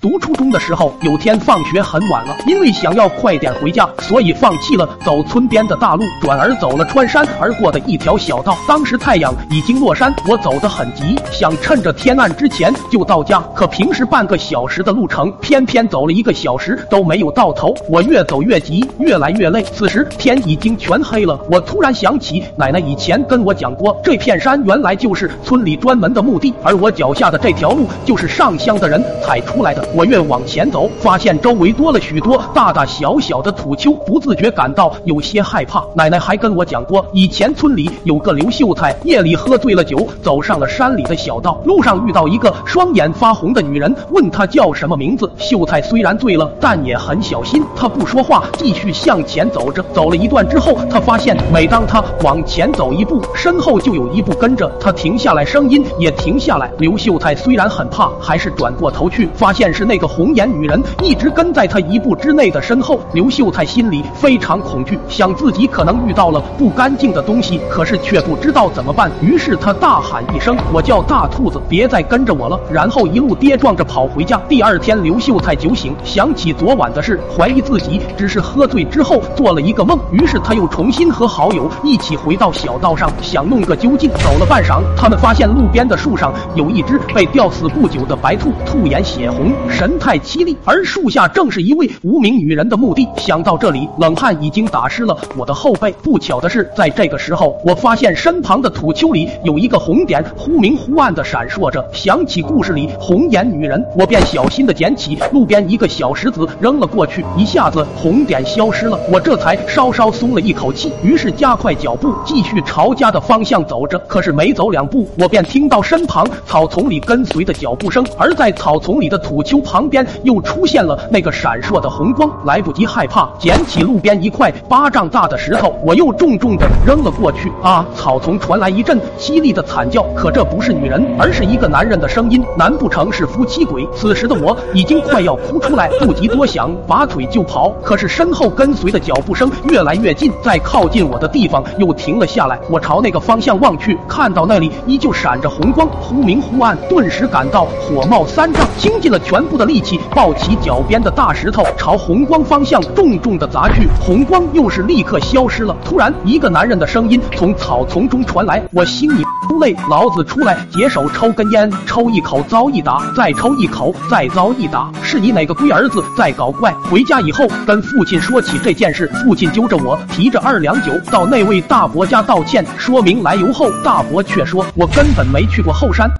读初中的时候，有天放学很晚了，因为想要快点回家，所以放弃了走村边的大路，转而走了穿山而过的一条小道。当时太阳已经落山，我走得很急，想趁着天暗之前就到家。可平时半个小时的路程，偏偏走了一个小时都没有到头。我越走越急，越来越累。此时天已经全黑了，我突然想起奶奶以前跟我讲过，这片山原来就是村里专门的墓地，而我脚下的这条路就是上香的人踩出来的。我越往前走，发现周围多了许多大大小小的土丘，不自觉感到有些害怕。奶奶还跟我讲过，以前村里有个刘秀才，夜里喝醉了酒，走上了山里的小道，路上遇到一个双眼发红的女人，问他叫什么名字。秀才虽然醉了，但也很小心，他不说话，继续向前走着。走了一段之后，他发现每当他往前走一步，身后就有一步跟着他停下来，声音也停下来。刘秀才虽然很怕，还是转过头去，发现是那个红。眼女人一直跟在他一步之内的身后，刘秀才心里非常恐惧，想自己可能遇到了不干净的东西，可是却不知道怎么办。于是他大喊一声：“我叫大兔子，别再跟着我了！”然后一路跌撞着跑回家。第二天，刘秀才酒醒，想起昨晚的事，怀疑自己只是喝醉之后做了一个梦。于是他又重新和好友一起回到小道上，想弄个究竟。走了半晌，他们发现路边的树上有一只被吊死不久的白兔，兔眼血红，神态。凄厉，而树下正是一位无名女人的墓地。想到这里，冷汗已经打湿了我的后背。不巧的是，在这个时候，我发现身旁的土丘里有一个红点，忽明忽暗的闪烁着。想起故事里红眼女人，我便小心的捡起路边一个小石子扔了过去，一下子红点消失了，我这才稍稍松了一口气。于是加快脚步，继续朝家的方向走着。可是没走两步，我便听到身旁草丛里跟随的脚步声，而在草丛里的土丘旁边。又出现了那个闪烁的红光，来不及害怕，捡起路边一块巴掌大的石头，我又重重的扔了过去。啊！草丛传来一阵凄厉的惨叫，可这不是女人，而是一个男人的声音。难不成是夫妻鬼？此时的我已经快要哭出来，不及多想，拔腿就跑。可是身后跟随的脚步声越来越近，在靠近我的地方又停了下来。我朝那个方向望去，看到那里依旧闪着红光，忽明忽暗，顿时感到火冒三丈，倾尽了全部的力气。抱起脚边的大石头，朝红光方向重重的砸去，红光又是立刻消失了。突然，一个男人的声音从草丛中传来：“我心里累，老子出来解手抽根烟，抽一口遭一打，再抽一口再遭一打。是你哪个龟儿子在搞怪？”回家以后跟父亲说起这件事，父亲揪着我提着二两酒到那位大伯家道歉，说明来由后，大伯却说我根本没去过后山。